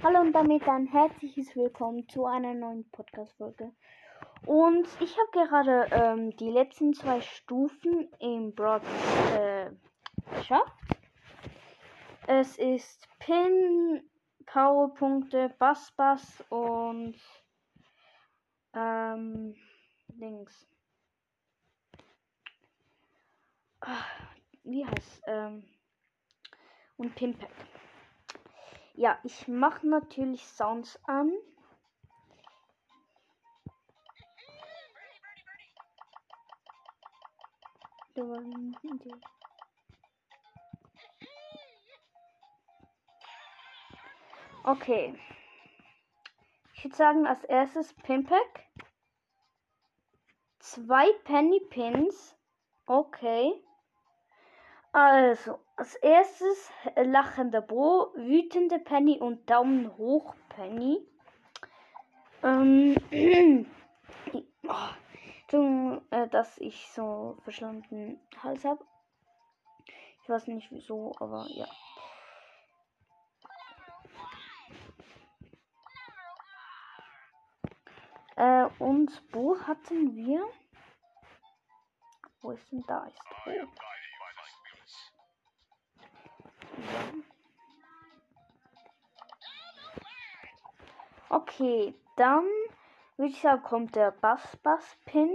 Hallo und damit ein herzliches Willkommen zu einer neuen Podcast-Folge. Und ich habe gerade ähm, die letzten zwei Stufen im Broad äh, geschafft. Es ist Pin, Powerpunkte, Bass, Bass und ähm, Links. Ah, Wie heißt ähm, und Pimpack. Ja, ich mache natürlich Sounds an. Okay. Ich würde sagen, als erstes Pimpack. Zwei Penny Pins. Okay. Also, als erstes lachender Bo, wütende Penny und Daumen hoch Penny. Ähm, oh, äh, dass ich so verschlammten Hals habe. Ich weiß nicht wieso, aber ja. Äh, und Bo hatten wir. Wo ist denn da? Ist Bo. Okay, dann würde ich sagen, kommt der Bass Bass Pin.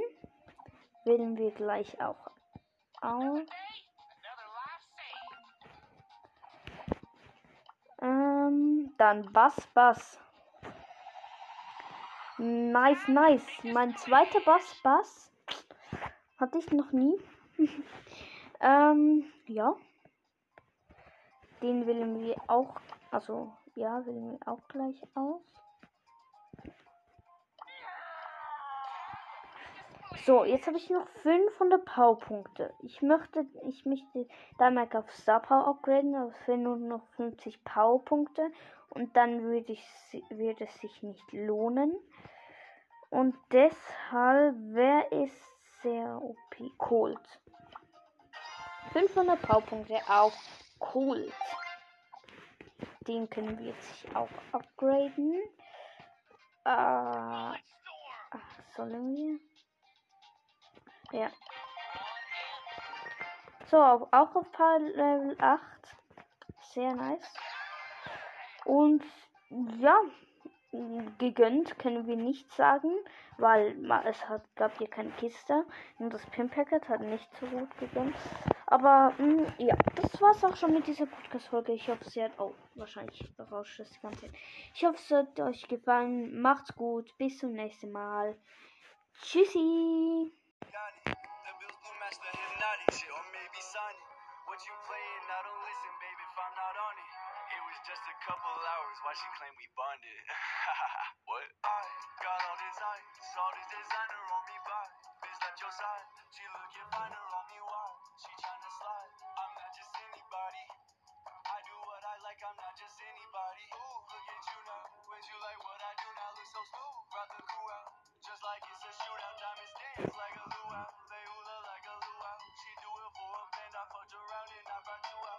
Wählen wir gleich auch aus. Ähm, dann Bass Bass. Nice, nice. Mein zweiter Bass Bass hatte ich noch nie. ähm, ja. Den wählen wir auch, also ja, wählen wir auch gleich aus. So, jetzt habe ich noch 500 Powerpunkte. Ich möchte, ich möchte Dynamic auf Star Power upgraden, aber es nur noch 50 Powerpunkte und dann würde ich, es sich nicht lohnen. Und deshalb wäre es sehr OP. Cold. 500 Powerpunkte auf Cold. Den können wir jetzt auch upgraden. Äh, sollen wir? Ja. So, auch auf Power Level 8. Sehr nice. Und ja, gegönnt können wir nicht sagen, weil es hat, gab hier keine Kiste. Und das Pimpacket hat nicht so gut gegönnt. Aber mh, ja, das war's auch schon mit dieser Podcast-Folge. Ich hoffe, sie hat. Oh, wahrscheinlich rauscht das Ganze. Ich hoffe, es hat euch gefallen. Macht's gut. Bis zum nächsten Mal. Tschüssi. What you playing? I don't listen, baby, if I'm not on it. It was just a couple hours. Why she we bonded? what? I got all this ice, this designer on me, by bitch your side. She looking finer on me, why? She slide. I'm not just anybody. I do what I like, I'm not just anybody. Ooh, look at you now. You like what I do now? Look so smooth. Brought the crew out, just like it's a shootout. Diamonds dance